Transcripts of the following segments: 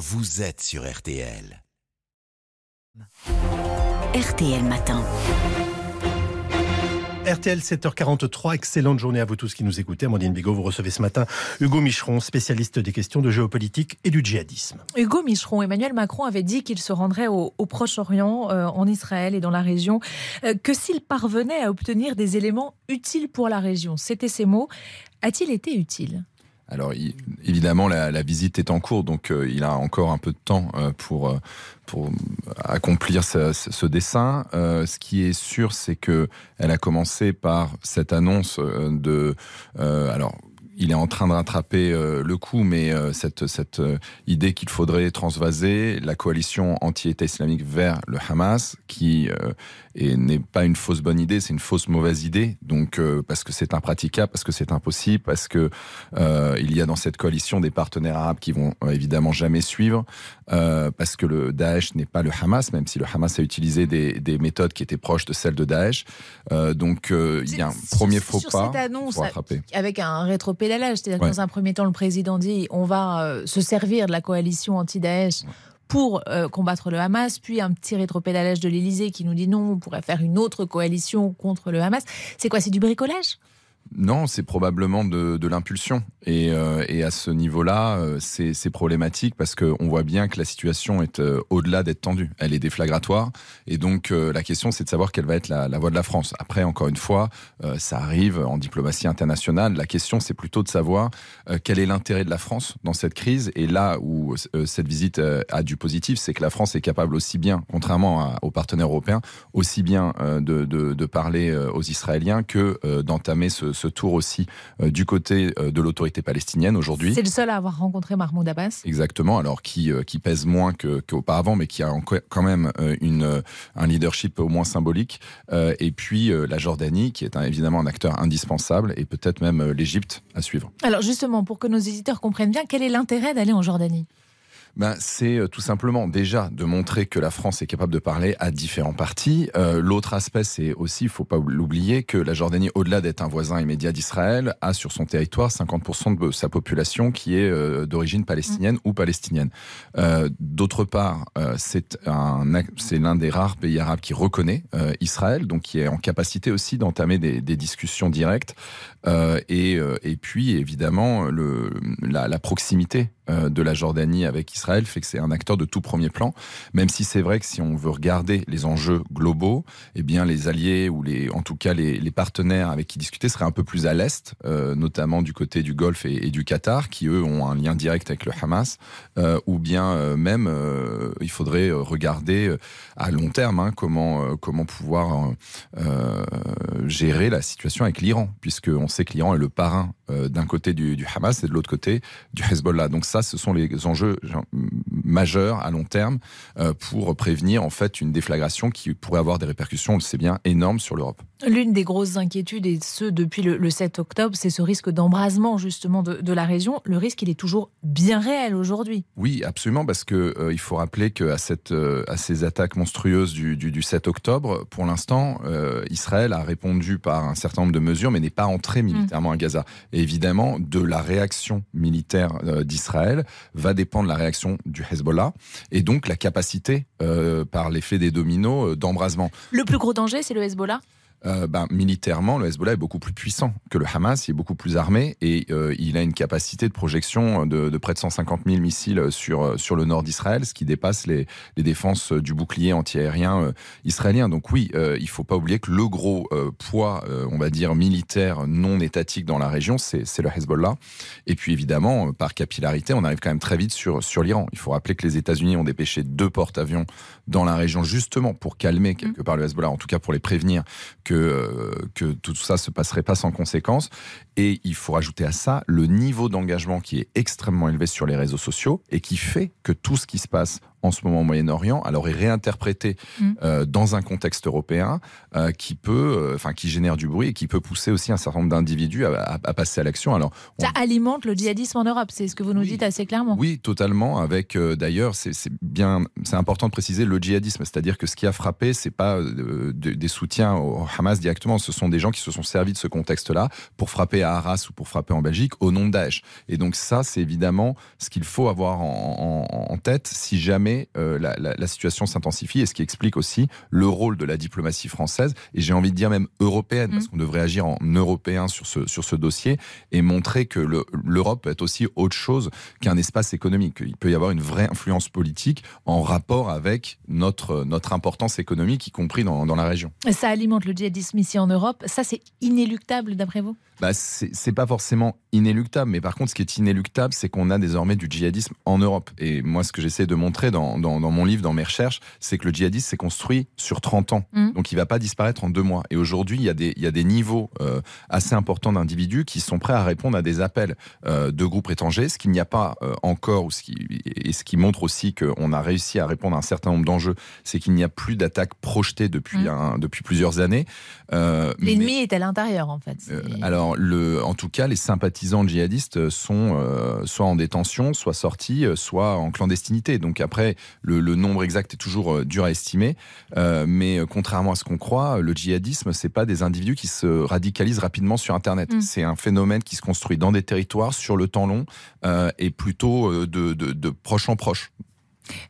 vous êtes sur RTL. RTL Matin. RTL 7h43, excellente journée à vous tous qui nous écoutez. Amandine Bigot, vous recevez ce matin Hugo Micheron, spécialiste des questions de géopolitique et du djihadisme. Hugo Micheron, Emmanuel Macron avait dit qu'il se rendrait au, Proche-Orient, euh, en Israël et dans la région, euh, que s'il parvenait à obtenir des éléments utiles pour la région. C'était ses mots. A-t-il été utile? Alors évidemment, la, visite est en cours, donc euh, il a encore un peu de temps pour, pour accomplir ce, dessin. ce qui est sûr, c'est que elle a commencé par cette annonce de alors il est en train de rattraper euh, le coup, mais euh, cette, cette euh, idée qu'il faudrait transvaser la coalition anti-État islamique vers le Hamas, qui n'est pas une fausse bonne idée, c'est une fausse mauvaise idée. Donc parce que c'est impraticable, parce que c'est impossible, parce que il y a dans cette coalition des partenaires arabes qui vont évidemment jamais suivre, parce que le Daesh n'est pas le Hamas, même si le Hamas a utilisé des, des méthodes qui étaient proches de celles de Daesh. donc il y a un premier faux sur pas. Cette annonce, avec un c'est-à-dire que dans un premier temps, le président dit on va euh, se servir de la coalition anti-Daesh pour euh, combattre le Hamas, puis un petit rétropédalage de l'Élysée qui nous dit non, on pourrait faire une autre coalition contre le Hamas. C'est quoi C'est du bricolage? Non, c'est probablement de, l'impulsion. Euh, et, à ce niveau-là, euh, c'est problématique parce qu'on voit bien que la situation est euh, au-delà d'être tendue. Elle est déflagratoire. Et donc, la question, c'est de savoir quelle va être la, voie de la France. Après, encore une fois, ça arrive en diplomatie internationale. La question, c'est plutôt de savoir quel est l'intérêt de la France dans cette crise. Et là où cette visite a du positif, c'est que la France est capable aussi bien, contrairement aux partenaires européens, aussi bien de, parler aux Israéliens que d'entamer ce ce tour aussi euh, du côté euh, de l'autorité palestinienne aujourd'hui. C'est le seul à avoir rencontré Mahmoud Abbas Exactement, alors qui, euh, qui pèse moins qu'auparavant, mais qui a quand même une, un leadership au moins symbolique. et puis la Jordanie, qui est évidemment un acteur indispensable, et peut-être même l'Égypte à suivre. Alors justement, pour que nos éditeurs comprennent bien, quel est l'intérêt d'aller en Jordanie? Ben, C'est euh, tout simplement déjà de montrer que la France est capable de parler à différents partis. Euh, l'autre aspect, c'est aussi, il ne faut pas l'oublier, que la Jordanie, au-delà d'être un voisin immédiat d'Israël, a sur son territoire 50% de sa population qui est euh, d'origine palestinienne ou palestinienne. D'autre part, c'est l'un des rares pays arabes qui reconnaît Israël, donc qui est en capacité aussi d'entamer des, des, discussions directes. Et, et, puis, évidemment, le, la, la proximité de la Jordanie avec Israël Israël fait que c'est un acteur de tout premier plan, même si c'est vrai que si on veut regarder les enjeux globaux, eh bien les alliés ou les, en tout cas les, partenaires avec qui discuter seraient un peu plus à l'est, euh, notamment du côté du Golfe et, du Qatar, qui eux ont un lien direct avec le Hamas, euh, ou bien euh, même il faudrait regarder à long terme hein, comment comment pouvoir gérer la situation avec l'Iran, puisque on sait que l'Iran est le parrain d'un côté du, Hamas et de l'autre côté du Hezbollah. Donc ça, ce sont les enjeux majeur à long terme euh, pour prévenir en fait une déflagration qui pourrait avoir des répercussions, on le sait bien, énormes sur l'Europe. L'une des grosses inquiétudes, et ce depuis le, 7 octobre, c'est ce risque d'embrasement justement de, la région. Le risque, il est toujours bien réel aujourd'hui. Oui, absolument, parce que euh, faut rappeler qu'à euh, à ces attaques monstrueuses du, du, 7 octobre, pour l'instant, Israël a répondu par un certain nombre de mesures, mais n'est pas entré militairement à Gaza. Et évidemment, de la réaction militaire d'Israël va dépendre la réaction du Hezbollah et donc la capacité, euh, par l'effet des dominos, euh, d'embrasement. Le plus gros danger, c'est le Hezbollah? Euh, ben, militairement, le Hezbollah est beaucoup plus puissant que le Hamas, il est beaucoup plus armé et euh, il a une capacité de projection de, de, près de 150 000 missiles sur, euh, sur le nord d'Israël, ce qui dépasse les, les, défenses du bouclier antiaérien israélien. Donc oui, il faut pas oublier que le gros poids, on va dire, militaire non étatique dans la région, c'est le Hezbollah. Et puis évidemment, par capillarité, on arrive quand même très vite sur, sur l'Iran. Il faut rappeler que les États-Unis ont dépêché deux porte-avions dans la région justement pour calmer quelque mmh. part le Hezbollah, en tout cas pour les prévenir que, euh, que tout ça se passerait pas sans conséquence. Et il faut rajouter à ça le niveau d'engagement qui est extrêmement élevé sur les réseaux sociaux et qui fait que tout ce qui se passe en ce moment au Moyen-Orient, alors est réinterprété mm. euh, dans un contexte européen euh, qui peut, euh, enfin qui génère du bruit et qui peut pousser aussi un certain nombre d'individus à, passer à l'action. Alors ça alimente le djihadisme en Europe, c'est ce que vous nous dites assez clairement. Oui, totalement. Avec d'ailleurs, c'est bien, c'est important de préciser le djihadisme, c'est-à-dire que ce qui a frappé, c'est pas des soutiens au Hamas directement, ce sont des gens qui se sont servis de ce contexte-là pour frapper à Arras ou pour frapper en Belgique au nom de Daesh. Et donc ça, c'est évidemment ce qu'il faut avoir en, en, tête si jamais la, la, situation s'intensifie et ce qui explique aussi le rôle de la diplomatie française et j'ai envie de dire même européenne, parce mm. qu'on devrait agir en européen sur ce, sur ce dossier et montrer que l'Europe peut être aussi autre chose qu'un espace économique. Il peut y avoir une vraie influence politique en rapport avec notre, notre importance économique, y compris dans, dans la région. Ça alimente le djihadisme ici en Europe. Ça, c'est inéluctable d'après vous? Bah, c'est pas forcément inéluctable, mais par contre, ce qui est inéluctable, c'est qu'on a désormais du djihadisme en Europe. Et moi, ce que j'essaie de montrer dans, dans, dans, mon livre, dans mes recherches, c'est que le djihadisme s'est construit sur 30 ans. Mm. Donc, il va pas disparaître en deux mois. Et aujourd'hui, il y a des, il y a des niveaux euh, assez importants d'individus qui sont prêts à répondre à des appels euh, de groupes étrangers, ce qu'il n'y a pas euh, encore, ou ce qui, et ce qui montre aussi qu'on a réussi à répondre à un certain nombre d'enjeux, c'est qu'il n'y a plus d'attaques projetées depuis, mm. un, depuis plusieurs années. L'ennemi est à l'intérieur, en fait. alors, en tout cas, les sympathisants djihadistes sont euh, soit en détention, soit sortis, euh, soit en clandestinité. Donc après, le, nombre exact est toujours euh, dur à estimer. mais contrairement à ce qu'on croit, le djihadisme, c'est pas des individus qui se radicalisent rapidement sur Internet. Mm. C'est un phénomène qui se construit dans des territoires sur le temps long et plutôt de, de proche en proche.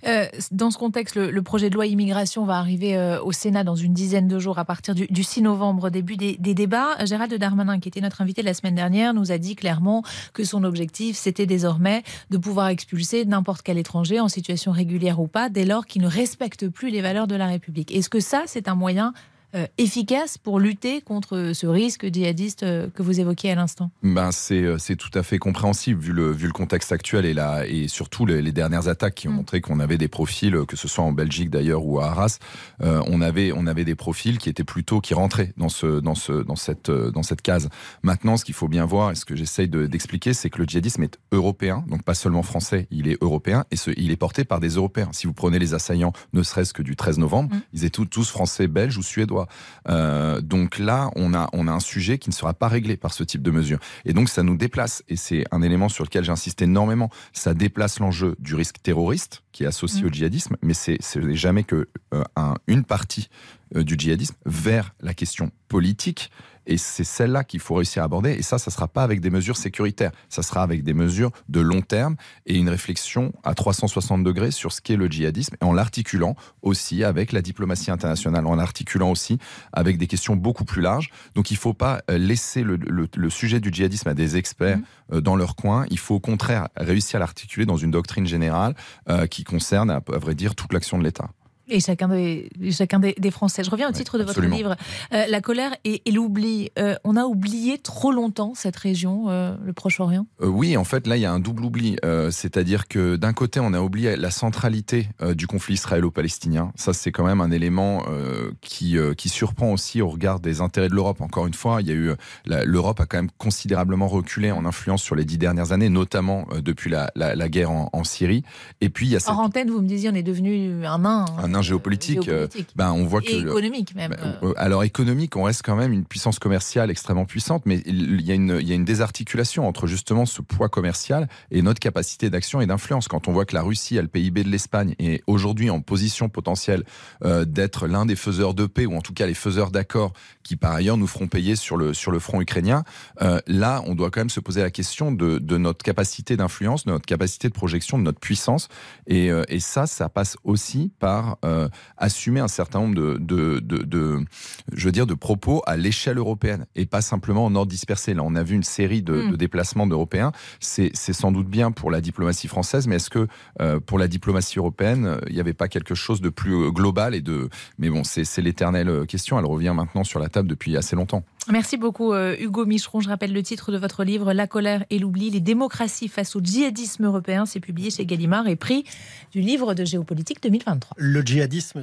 Euh, dans ce contexte, le, projet de loi immigration va arriver euh, au Sénat dans une dizaine de jours à partir du, 6 novembre, début des, débats. Gérald Darmanin, qui était notre invité la semaine dernière, nous a dit clairement que son objectif, c'était désormais de pouvoir expulser n'importe quel étranger en situation régulière ou pas, dès lors qu'il ne respecte plus les valeurs de la République. Est-ce que ça, c'est un moyen euh, efficace pour lutter contre ce risque djihadiste euh, que vous évoquiez à l'instant ben euh, C'est tout à fait compréhensible vu le, vu le contexte actuel et, la, et surtout les, dernières attaques qui ont mm. montré qu'on avait des profils, que ce soit en Belgique d'ailleurs ou à Arras, on, avait, on avait des profils qui étaient plutôt qui rentraient dans, ce, dans, ce, dans, cette, dans cette case. Maintenant, ce qu'il faut bien voir et ce que j'essaye d'expliquer, c'est que le djihadisme est européen, donc pas seulement français, il est européen et ce, il est porté par des Européens. Si vous prenez les assaillants, ne serait-ce que du 13 novembre, mm. ils étaient tous français, belges ou suédois. Euh, donc là, on a, on a un sujet qui ne sera pas réglé par ce type de mesure. Et donc ça nous déplace, et c'est un élément sur lequel j'insiste énormément, ça déplace l'enjeu du risque terroriste qui est associé mm. au djihadisme, mais c'est jamais que euh, une partie euh, du djihadisme vers la question politique et c'est celle-là qu'il faut réussir à aborder. Et ça, ça ne sera pas avec des mesures sécuritaires. Ça sera avec des mesures de long terme et une réflexion à 360 degrés sur ce qu'est le djihadisme et en l'articulant aussi avec la diplomatie internationale, en l'articulant aussi avec des questions beaucoup plus larges. Donc il ne faut pas euh, laisser le, sujet du djihadisme à des experts mmh. euh, dans leur coin. Il faut au contraire réussir à l'articuler dans une doctrine générale euh, qui concerne, à vrai dire, toute l'action de l'État. Et chacun des, chacun des, Français. Je reviens au titre de votre livre, euh, La colère et, l'oubli. Euh, on a oublié trop longtemps cette région, euh, le Proche-Orient? Oui, en fait, là, il y a un double oubli. C'est-à-dire que d'un côté, on a oublié la centralité du conflit israélo-palestinien. Ça, c'est quand même un élément qui, qui surprend aussi au regard des intérêts de l'Europe. Encore une fois, il y a eu l'Europe a quand même considérablement reculé en influence sur les dix dernières années, notamment depuis la, la, guerre en, Syrie. Et puis, il y a cette... En antenne, vous me disiez, on est devenu un nain. Un nain géopolitique, euh, ben on voit que économique même. Ben, euh, alors économique, on reste quand même une puissance commerciale extrêmement puissante, mais il y a une, il y a une désarticulation entre justement ce poids commercial et notre capacité d'action et d'influence. Quand on voit que la Russie a le PIB de l'Espagne et aujourd'hui en position potentielle euh, d'être l'un des faiseurs de paix ou en tout cas les faiseurs d'accords qui par ailleurs nous feront payer sur le sur le front ukrainien, là on doit quand même se poser la question de, de notre capacité d'influence, de notre capacité de projection, de notre puissance et, et ça, ça passe aussi par euh, assumer un certain nombre de, de, de, je veux dire, de propos à l'échelle européenne et pas simplement en ordre dispersé. Là, on a vu une série de, hmm. déplacements d'Européens. C'est sans doute bien pour la diplomatie française, mais est-ce que euh, pour la diplomatie européenne, il n'y avait pas quelque chose de plus euh, global et de. Mais bon, c'est l'éternelle question. Elle revient maintenant sur la table depuis assez longtemps. Merci beaucoup Hugo Micheron. Je rappelle le titre de votre livre La colère et l'oubli, les démocraties face au djihadisme européen. C'est publié chez Gallimard et prix du livre de géopolitique 2023. Le djihadisme